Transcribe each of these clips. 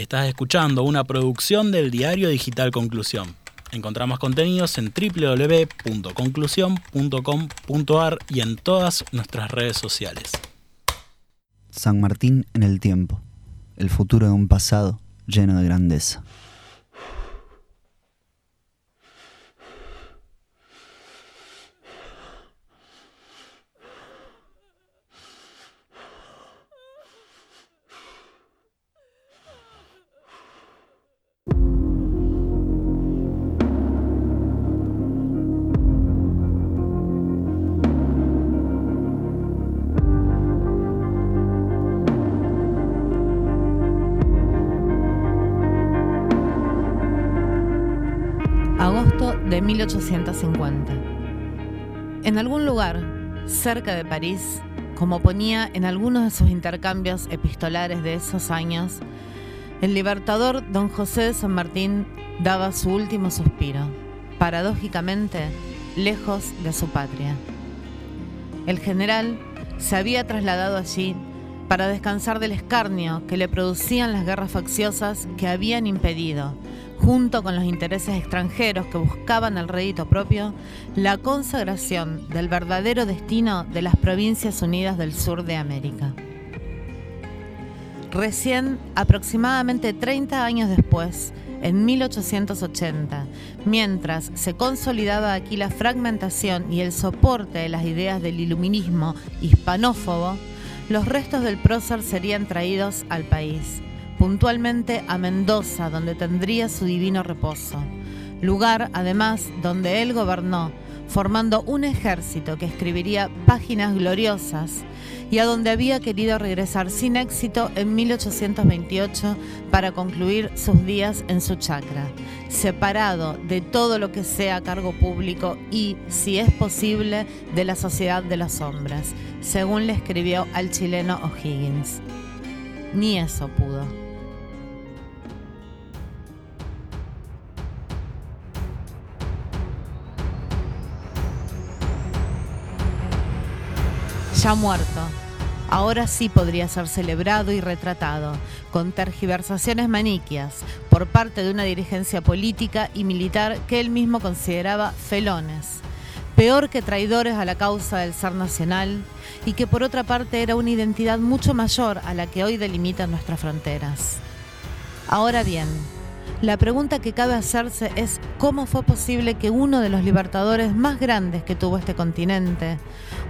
Estás escuchando una producción del diario digital Conclusión. Encontramos contenidos en www.conclusión.com.ar y en todas nuestras redes sociales. San Martín en el tiempo, el futuro de un pasado lleno de grandeza. De 1850. En algún lugar, cerca de París, como ponía en algunos de sus intercambios epistolares de esos años, el libertador don José de San Martín daba su último suspiro, paradójicamente lejos de su patria. El general se había trasladado allí para descansar del escarnio que le producían las guerras facciosas que habían impedido, junto con los intereses extranjeros que buscaban el rédito propio, la consagración del verdadero destino de las Provincias Unidas del Sur de América. Recién, aproximadamente 30 años después, en 1880, mientras se consolidaba aquí la fragmentación y el soporte de las ideas del iluminismo hispanófobo, los restos del prócer serían traídos al país, puntualmente a Mendoza, donde tendría su divino reposo, lugar además donde él gobernó, formando un ejército que escribiría páginas gloriosas y a donde había querido regresar sin éxito en 1828 para concluir sus días en su chacra, separado de todo lo que sea cargo público y, si es posible, de la sociedad de las sombras, según le escribió al chileno O'Higgins. Ni eso pudo. Ya muerto. Ahora sí podría ser celebrado y retratado, con tergiversaciones maniquias, por parte de una dirigencia política y militar que él mismo consideraba felones, peor que traidores a la causa del ser nacional, y que por otra parte era una identidad mucho mayor a la que hoy delimitan nuestras fronteras. Ahora bien, la pregunta que cabe hacerse es cómo fue posible que uno de los libertadores más grandes que tuvo este continente,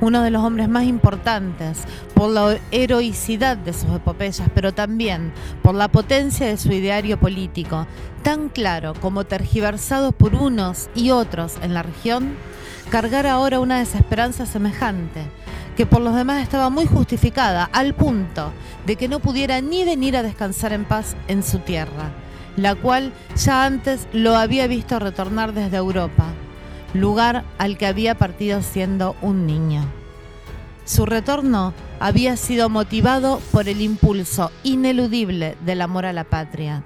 uno de los hombres más importantes por la heroicidad de sus epopeyas, pero también por la potencia de su ideario político, tan claro como tergiversado por unos y otros en la región, cargara ahora una desesperanza semejante, que por los demás estaba muy justificada, al punto de que no pudiera ni venir a descansar en paz en su tierra, la cual ya antes lo había visto retornar desde Europa lugar al que había partido siendo un niño. Su retorno había sido motivado por el impulso ineludible del amor a la patria,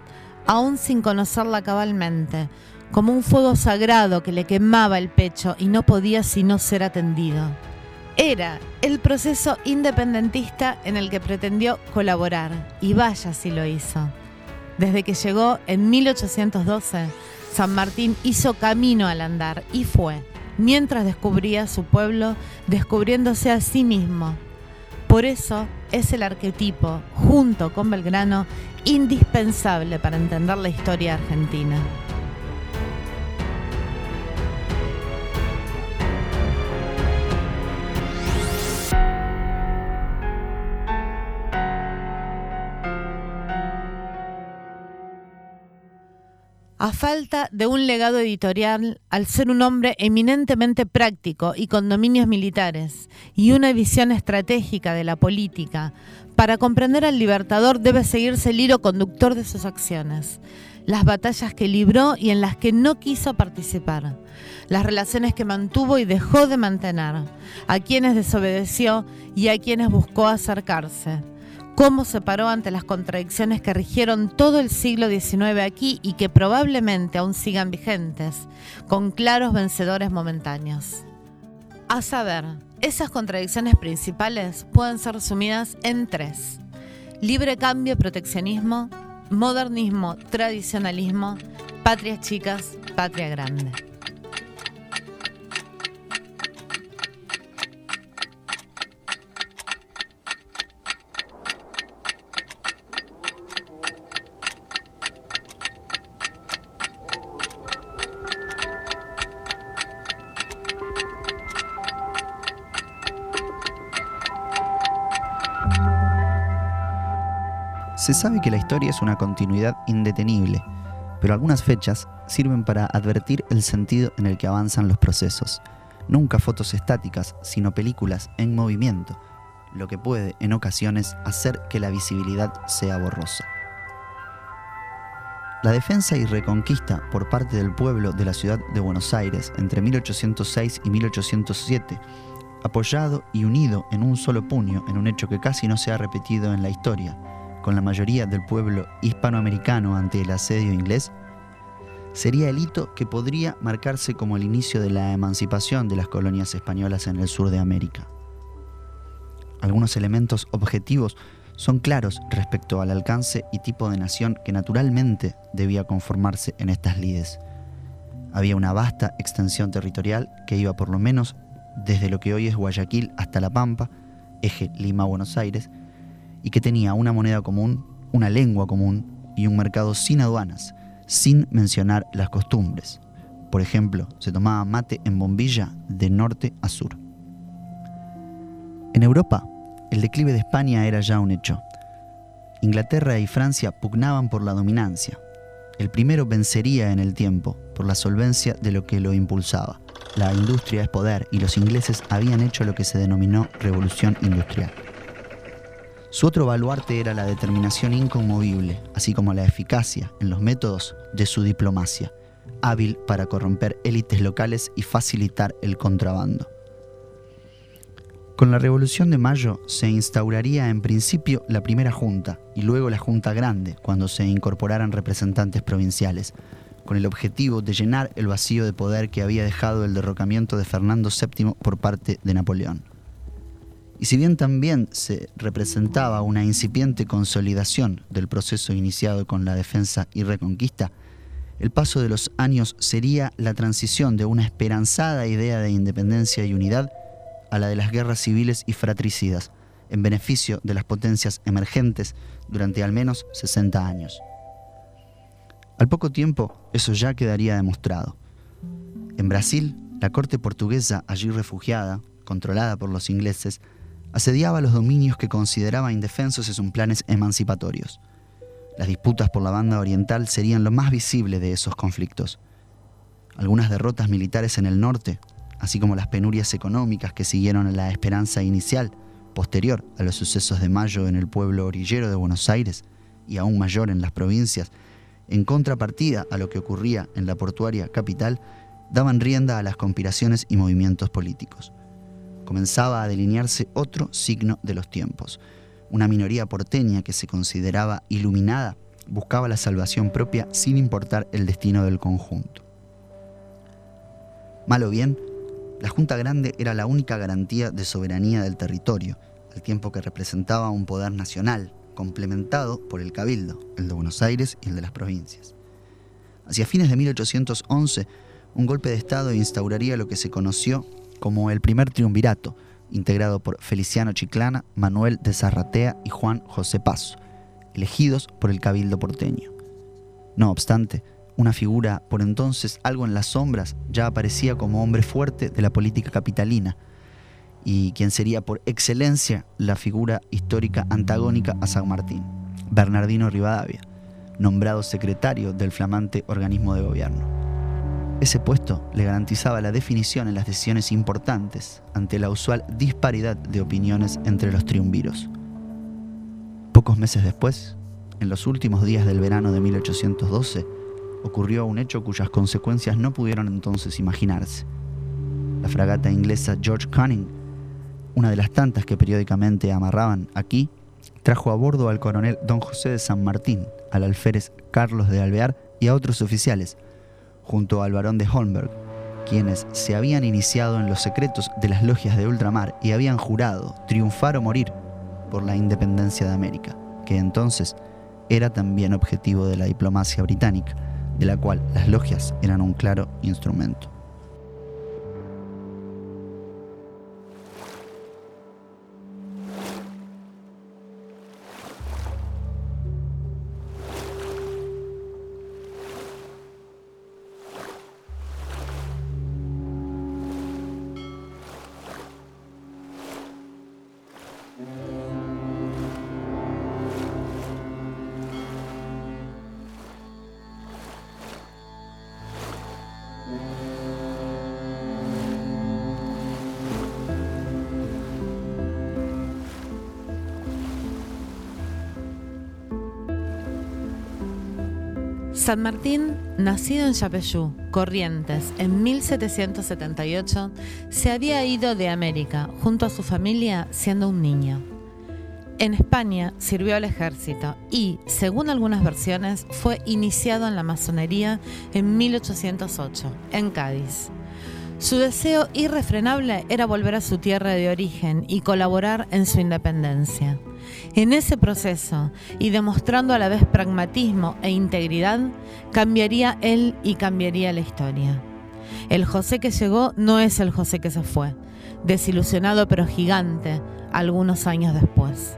aún sin conocerla cabalmente, como un fuego sagrado que le quemaba el pecho y no podía sino ser atendido. Era el proceso independentista en el que pretendió colaborar, y vaya si lo hizo. Desde que llegó en 1812, San Martín hizo camino al andar y fue, mientras descubría su pueblo, descubriéndose a sí mismo. Por eso es el arquetipo, junto con Belgrano, indispensable para entender la historia argentina. A falta de un legado editorial, al ser un hombre eminentemente práctico y con dominios militares, y una visión estratégica de la política, para comprender al libertador debe seguirse el hilo conductor de sus acciones, las batallas que libró y en las que no quiso participar, las relaciones que mantuvo y dejó de mantener, a quienes desobedeció y a quienes buscó acercarse cómo se paró ante las contradicciones que rigieron todo el siglo XIX aquí y que probablemente aún sigan vigentes, con claros vencedores momentáneos. A saber, esas contradicciones principales pueden ser resumidas en tres. Libre cambio proteccionismo, modernismo, tradicionalismo, patrias chicas, patria grande. Se sabe que la historia es una continuidad indetenible, pero algunas fechas sirven para advertir el sentido en el que avanzan los procesos. Nunca fotos estáticas, sino películas en movimiento, lo que puede, en ocasiones, hacer que la visibilidad sea borrosa. La defensa y reconquista por parte del pueblo de la ciudad de Buenos Aires entre 1806 y 1807, apoyado y unido en un solo puño en un hecho que casi no se ha repetido en la historia, con la mayoría del pueblo hispanoamericano ante el asedio inglés, sería el hito que podría marcarse como el inicio de la emancipación de las colonias españolas en el sur de América. Algunos elementos objetivos son claros respecto al alcance y tipo de nación que naturalmente debía conformarse en estas lides. Había una vasta extensión territorial que iba por lo menos desde lo que hoy es Guayaquil hasta La Pampa, eje Lima-Buenos Aires, y que tenía una moneda común, una lengua común y un mercado sin aduanas, sin mencionar las costumbres. Por ejemplo, se tomaba mate en bombilla de norte a sur. En Europa, el declive de España era ya un hecho. Inglaterra y Francia pugnaban por la dominancia. El primero vencería en el tiempo por la solvencia de lo que lo impulsaba. La industria es poder y los ingleses habían hecho lo que se denominó revolución industrial. Su otro baluarte era la determinación inconmovible, así como la eficacia en los métodos de su diplomacia, hábil para corromper élites locales y facilitar el contrabando. Con la Revolución de Mayo se instauraría en principio la primera junta y luego la Junta Grande, cuando se incorporaran representantes provinciales, con el objetivo de llenar el vacío de poder que había dejado el derrocamiento de Fernando VII por parte de Napoleón. Y si bien también se representaba una incipiente consolidación del proceso iniciado con la defensa y reconquista, el paso de los años sería la transición de una esperanzada idea de independencia y unidad a la de las guerras civiles y fratricidas, en beneficio de las potencias emergentes durante al menos 60 años. Al poco tiempo, eso ya quedaría demostrado. En Brasil, la corte portuguesa allí refugiada, controlada por los ingleses, asediaba los dominios que consideraba indefensos en sus planes emancipatorios. Las disputas por la banda oriental serían lo más visible de esos conflictos. Algunas derrotas militares en el norte, así como las penurias económicas que siguieron a la esperanza inicial, posterior a los sucesos de mayo en el pueblo orillero de Buenos Aires y aún mayor en las provincias, en contrapartida a lo que ocurría en la portuaria capital, daban rienda a las conspiraciones y movimientos políticos comenzaba a delinearse otro signo de los tiempos. Una minoría porteña que se consideraba iluminada buscaba la salvación propia sin importar el destino del conjunto. Mal o bien, la Junta Grande era la única garantía de soberanía del territorio, al tiempo que representaba un poder nacional, complementado por el Cabildo, el de Buenos Aires y el de las provincias. Hacia fines de 1811, un golpe de Estado instauraría lo que se conoció como el primer triunvirato, integrado por Feliciano Chiclana, Manuel de Zarratea y Juan José Paso, elegidos por el Cabildo porteño. No obstante, una figura por entonces algo en las sombras ya aparecía como hombre fuerte de la política capitalina, y quien sería por excelencia la figura histórica antagónica a San Martín, Bernardino Rivadavia, nombrado secretario del flamante organismo de gobierno. Ese puesto le garantizaba la definición en las decisiones importantes ante la usual disparidad de opiniones entre los triunviros. Pocos meses después, en los últimos días del verano de 1812, ocurrió un hecho cuyas consecuencias no pudieron entonces imaginarse. La fragata inglesa George Cunning, una de las tantas que periódicamente amarraban aquí, trajo a bordo al coronel don José de San Martín, al alférez Carlos de Alvear y a otros oficiales, junto al barón de Holmberg, quienes se habían iniciado en los secretos de las logias de ultramar y habían jurado triunfar o morir por la independencia de América, que entonces era también objetivo de la diplomacia británica, de la cual las logias eran un claro instrumento. San Martín, nacido en Chapeyú, Corrientes, en 1778, se había ido de América junto a su familia siendo un niño. En España sirvió al ejército y, según algunas versiones, fue iniciado en la masonería en 1808, en Cádiz. Su deseo irrefrenable era volver a su tierra de origen y colaborar en su independencia. En ese proceso, y demostrando a la vez pragmatismo e integridad, cambiaría él y cambiaría la historia. El José que llegó no es el José que se fue, desilusionado pero gigante algunos años después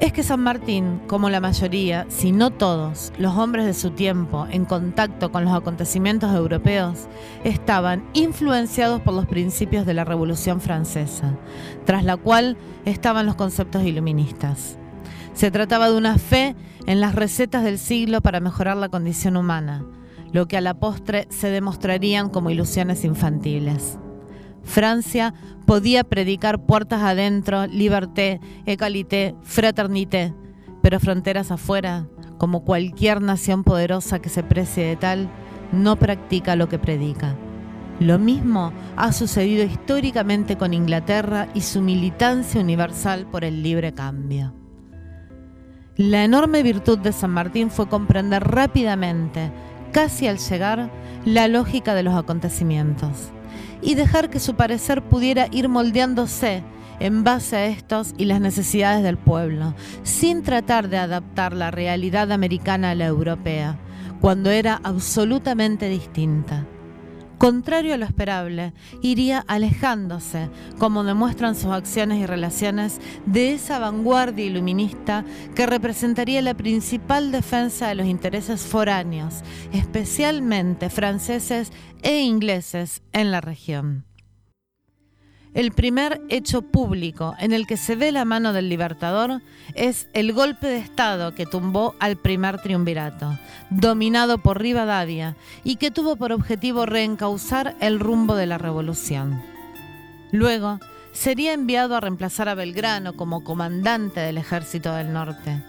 es que San Martín, como la mayoría, si no todos, los hombres de su tiempo en contacto con los acontecimientos europeos, estaban influenciados por los principios de la Revolución Francesa, tras la cual estaban los conceptos iluministas. Se trataba de una fe en las recetas del siglo para mejorar la condición humana, lo que a la postre se demostrarían como ilusiones infantiles. Francia podía predicar puertas adentro, liberté, égalité, fraternité, pero fronteras afuera, como cualquier nación poderosa que se precie de tal, no practica lo que predica. Lo mismo ha sucedido históricamente con Inglaterra y su militancia universal por el libre cambio. La enorme virtud de San Martín fue comprender rápidamente, casi al llegar, la lógica de los acontecimientos y dejar que su parecer pudiera ir moldeándose en base a estos y las necesidades del pueblo, sin tratar de adaptar la realidad americana a la europea, cuando era absolutamente distinta contrario a lo esperable, iría alejándose, como demuestran sus acciones y relaciones, de esa vanguardia iluminista que representaría la principal defensa de los intereses foráneos, especialmente franceses e ingleses en la región el primer hecho público en el que se ve la mano del libertador es el golpe de Estado que tumbó al primer triunvirato, dominado por Rivadavia, y que tuvo por objetivo reencauzar el rumbo de la revolución. Luego, sería enviado a reemplazar a Belgrano como comandante del ejército del norte.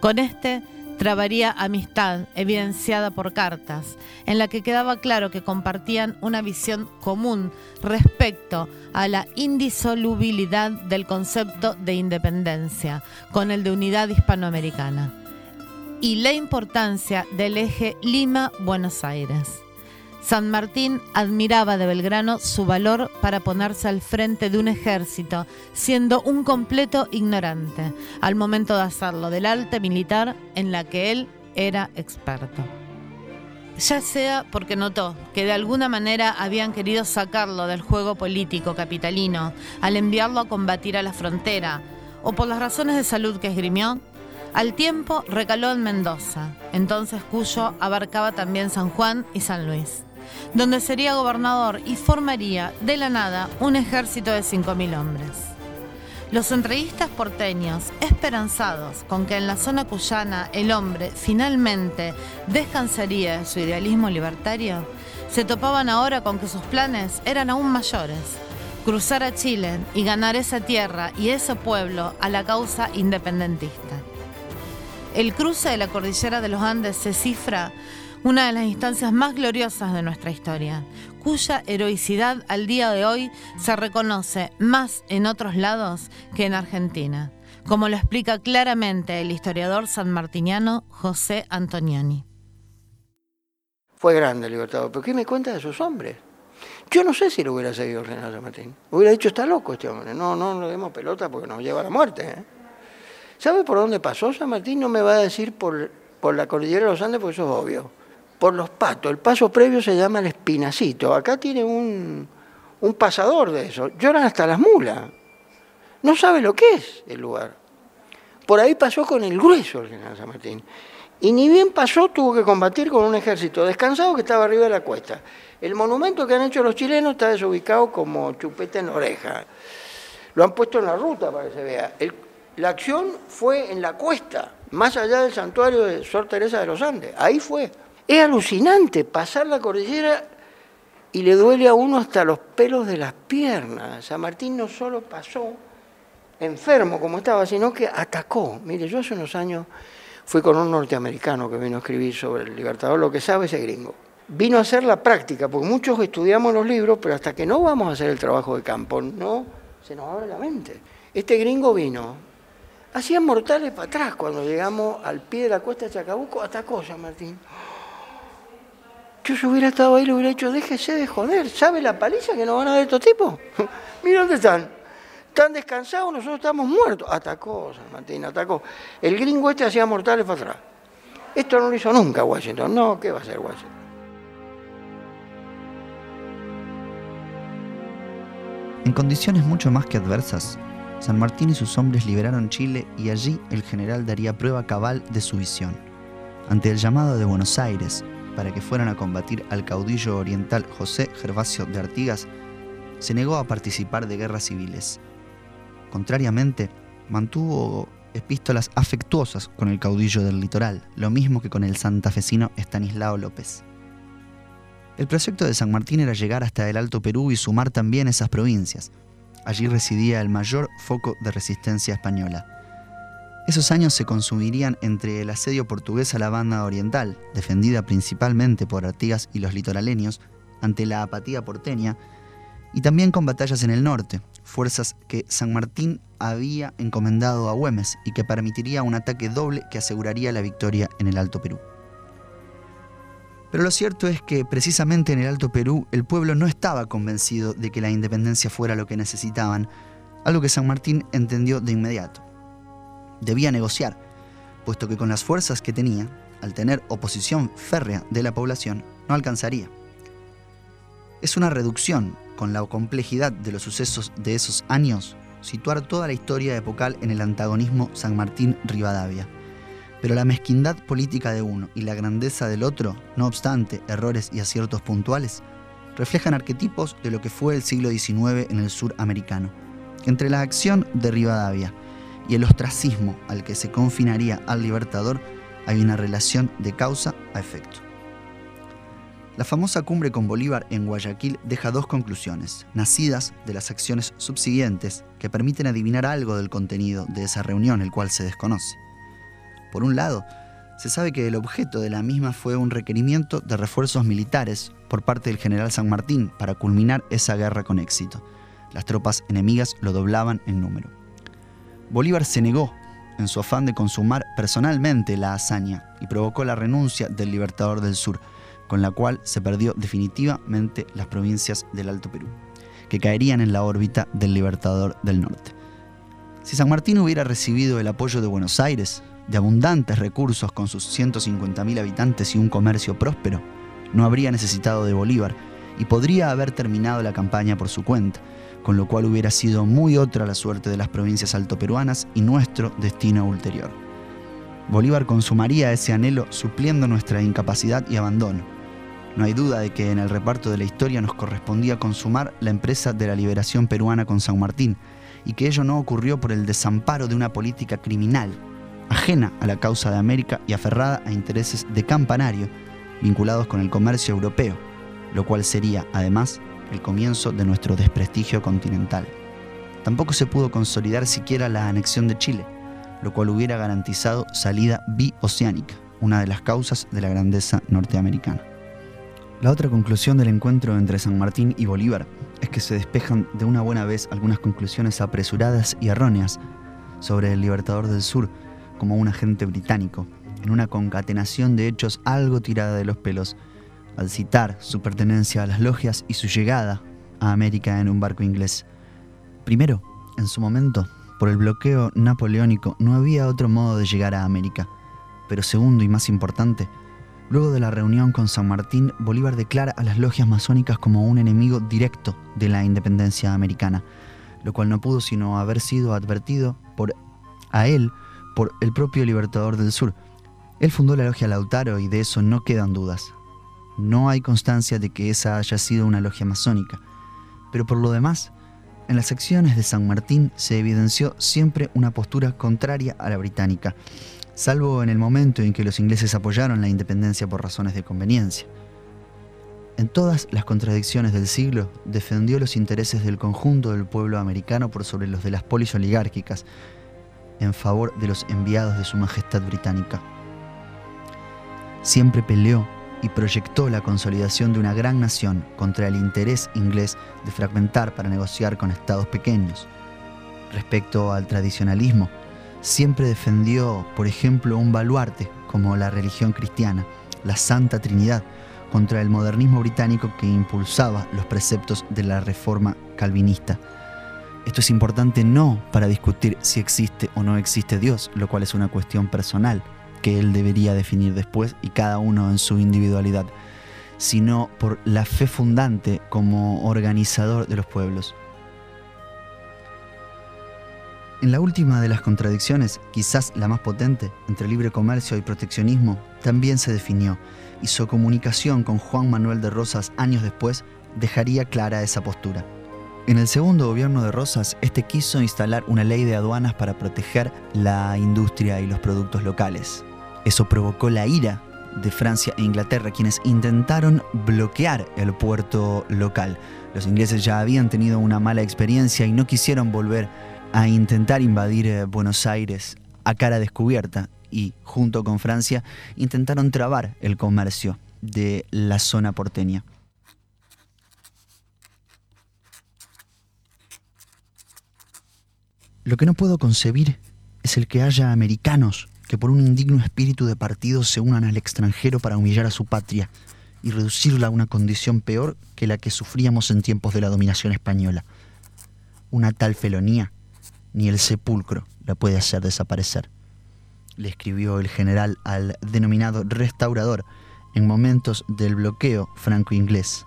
Con este trabaría amistad evidenciada por cartas, en la que quedaba claro que compartían una visión común respecto a la indisolubilidad del concepto de independencia con el de unidad hispanoamericana y la importancia del eje Lima-Buenos Aires. San Martín admiraba de Belgrano su valor para ponerse al frente de un ejército, siendo un completo ignorante, al momento de hacerlo del arte militar en la que él era experto. Ya sea porque notó que de alguna manera habían querido sacarlo del juego político capitalino al enviarlo a combatir a la frontera, o por las razones de salud que esgrimió, al tiempo recaló en Mendoza, entonces Cuyo abarcaba también San Juan y San Luis donde sería gobernador y formaría de la nada un ejército de 5.000 hombres. Los entrevistas porteños, esperanzados con que en la zona cuyana el hombre finalmente descansaría de su idealismo libertario, se topaban ahora con que sus planes eran aún mayores, cruzar a Chile y ganar esa tierra y ese pueblo a la causa independentista. El cruce de la cordillera de los Andes se cifra una de las instancias más gloriosas de nuestra historia, cuya heroicidad al día de hoy se reconoce más en otros lados que en Argentina, como lo explica claramente el historiador sanmartiniano José Antonioni. Fue grande el Libertador, pero ¿qué me cuenta de sus hombres? Yo no sé si lo hubiera seguido el San Martín. Hubiera dicho, está loco este hombre. No, no, no le demos pelota porque nos lleva a la muerte. ¿eh? ¿Sabe por dónde pasó San Martín? No me va a decir por, por la cordillera de los Andes, porque eso es obvio. Por los patos. El paso previo se llama el espinacito. Acá tiene un, un pasador de eso. Lloran hasta las mulas. No sabe lo que es el lugar. Por ahí pasó con el grueso el general San Martín. Y ni bien pasó, tuvo que combatir con un ejército descansado que estaba arriba de la cuesta. El monumento que han hecho los chilenos está desubicado como chupete en oreja. Lo han puesto en la ruta para que se vea. la acción fue en la cuesta, más allá del santuario de Sor Teresa de los Andes. Ahí fue. Es alucinante pasar la cordillera y le duele a uno hasta los pelos de las piernas. San Martín no solo pasó enfermo como estaba, sino que atacó. Mire, yo hace unos años fui con un norteamericano que vino a escribir sobre el Libertador, lo que sabe ese gringo. Vino a hacer la práctica, porque muchos estudiamos los libros, pero hasta que no vamos a hacer el trabajo de campo, no se nos abre la mente. Este gringo vino, hacía mortales para atrás cuando llegamos al pie de la cuesta de Chacabuco, atacó San Martín. Yo si hubiera estado ahí le hubiera dicho, déjese de joder, ¿sabe la paliza que nos van a dar estos tipos? Mira dónde están están descansados, nosotros estamos muertos. Atacó San Martín, atacó. El gringo este hacía mortales para atrás. Esto no lo hizo nunca Washington. No, ¿qué va a hacer Washington? En condiciones mucho más que adversas, San Martín y sus hombres liberaron Chile y allí el general daría prueba cabal de su visión. Ante el llamado de Buenos Aires para que fueran a combatir al caudillo oriental José Gervasio de Artigas, se negó a participar de guerras civiles Contrariamente, mantuvo epístolas afectuosas con el caudillo del litoral, lo mismo que con el santafesino Estanislao López. El proyecto de San Martín era llegar hasta el Alto Perú y sumar también esas provincias. Allí residía el mayor foco de resistencia española. Esos años se consumirían entre el asedio portugués a la banda oriental, defendida principalmente por Artigas y los litoraleños, ante la apatía porteña, y también con batallas en el norte, fuerzas que San Martín había encomendado a Güemes y que permitiría un ataque doble que aseguraría la victoria en el Alto Perú. Pero lo cierto es que precisamente en el Alto Perú el pueblo no estaba convencido de que la independencia fuera lo que necesitaban, algo que San Martín entendió de inmediato. Debía negociar, puesto que con las fuerzas que tenía, al tener oposición férrea de la población, no alcanzaría. Es una reducción con la complejidad de los sucesos de esos años, situar toda la historia epocal en el antagonismo San Martín-Rivadavia. Pero la mezquindad política de uno y la grandeza del otro, no obstante errores y aciertos puntuales, reflejan arquetipos de lo que fue el siglo XIX en el sur americano. Entre la acción de Rivadavia y el ostracismo al que se confinaría al libertador hay una relación de causa a efecto. La famosa cumbre con Bolívar en Guayaquil deja dos conclusiones, nacidas de las acciones subsiguientes que permiten adivinar algo del contenido de esa reunión, el cual se desconoce. Por un lado, se sabe que el objeto de la misma fue un requerimiento de refuerzos militares por parte del general San Martín para culminar esa guerra con éxito. Las tropas enemigas lo doblaban en número. Bolívar se negó en su afán de consumar personalmente la hazaña y provocó la renuncia del Libertador del Sur, con la cual se perdió definitivamente las provincias del Alto Perú, que caerían en la órbita del Libertador del Norte. Si San Martín hubiera recibido el apoyo de Buenos Aires, de abundantes recursos con sus 150.000 habitantes y un comercio próspero, no habría necesitado de Bolívar y podría haber terminado la campaña por su cuenta, con lo cual hubiera sido muy otra la suerte de las provincias altoperuanas y nuestro destino ulterior. Bolívar consumaría ese anhelo supliendo nuestra incapacidad y abandono, no hay duda de que en el reparto de la historia nos correspondía consumar la empresa de la liberación peruana con San Martín, y que ello no ocurrió por el desamparo de una política criminal, ajena a la causa de América y aferrada a intereses de campanario vinculados con el comercio europeo, lo cual sería, además, el comienzo de nuestro desprestigio continental. Tampoco se pudo consolidar siquiera la anexión de Chile, lo cual hubiera garantizado salida bioceánica, una de las causas de la grandeza norteamericana. La otra conclusión del encuentro entre San Martín y Bolívar es que se despejan de una buena vez algunas conclusiones apresuradas y erróneas sobre el Libertador del Sur como un agente británico, en una concatenación de hechos algo tirada de los pelos, al citar su pertenencia a las logias y su llegada a América en un barco inglés. Primero, en su momento, Por el bloqueo napoleónico no había otro modo de llegar a América. Pero segundo y más importante, luego de la reunión con San Martín, Bolívar declara a las logias masónicas como un enemigo directo de la independencia americana, lo cual no pudo sino haber sido advertido por a él por el propio Libertador del Sur. Él fundó la logia Lautaro y de eso no quedan dudas. No hay constancia de que esa haya sido una logia masónica. Pero por lo demás, en las secciones de San Martín se evidenció siempre una postura contraria a la británica, salvo en el momento en que los ingleses apoyaron la independencia por razones de conveniencia. En todas las contradicciones del siglo, defendió los intereses del conjunto del pueblo americano por sobre los de las polis oligárquicas, en favor de los enviados de Su Majestad Británica. Siempre peleó y proyectó la consolidación de una gran nación contra el interés inglés de fragmentar para negociar con estados pequeños. Respecto al tradicionalismo, siempre defendió, por ejemplo, un baluarte como la religión cristiana, la Santa Trinidad, contra el modernismo británico que impulsaba los preceptos de la reforma calvinista. Esto es importante no para discutir si existe o no existe Dios, lo cual es una cuestión personal, que él debería definir después y cada uno en su individualidad, sino por la fe fundante como organizador de los pueblos. En la última de las contradicciones, quizás la más potente, entre libre comercio y proteccionismo, también se definió, y su comunicación con Juan Manuel de Rosas años después dejaría clara esa postura. En el segundo gobierno de Rosas, este quiso instalar una ley de aduanas para proteger la industria y los productos locales. Eso provocó la ira de Francia e Inglaterra, quienes intentaron bloquear el puerto local. Los ingleses ya habían tenido una mala experiencia y no quisieron volver a intentar invadir eh, Buenos Aires a cara descubierta y, junto con Francia, intentaron trabar el comercio de la zona porteña. Lo que no puedo concebir es el que haya americanos que por un indigno espíritu de partido se unan al extranjero para humillar a su patria y reducirla a una condición peor que la que sufríamos en tiempos de la dominación española. Una tal felonía ni el sepulcro la puede hacer desaparecer, le escribió el general al denominado restaurador en momentos del bloqueo franco-inglés.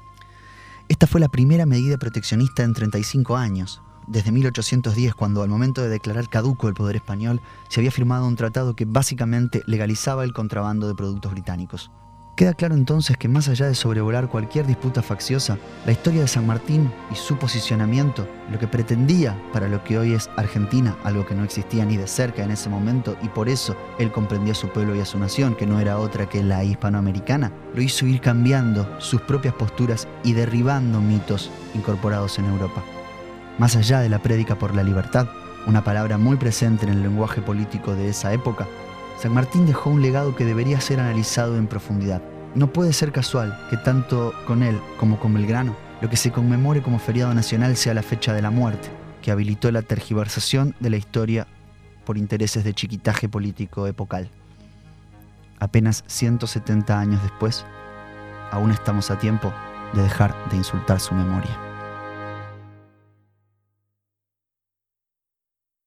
Esta fue la primera medida proteccionista en 35 años, desde 1810, cuando al momento de declarar caduco el poder español, se había firmado un tratado que básicamente legalizaba el contrabando de productos británicos. Queda claro entonces que más allá de sobrevolar cualquier disputa facciosa, la historia de San Martín y su posicionamiento, lo que pretendía para lo que hoy es Argentina, algo que no existía ni de cerca en ese momento y por eso él comprendía a su pueblo y a su nación, que no era otra que la hispanoamericana, lo hizo ir cambiando sus propias posturas y derribando mitos incorporados en Europa. Más allá de la prédica por la libertad, una palabra muy presente en el lenguaje político de esa época, San Martín dejó un legado que debería ser analizado en profundidad. No puede ser casual que tanto con él como con Belgrano, lo que se conmemore como feriado nacional sea la fecha de la muerte, que habilitó la tergiversación de la historia por intereses de chiquitaje político epocal. Apenas 170 años después, aún estamos a tiempo de dejar de insultar su memoria.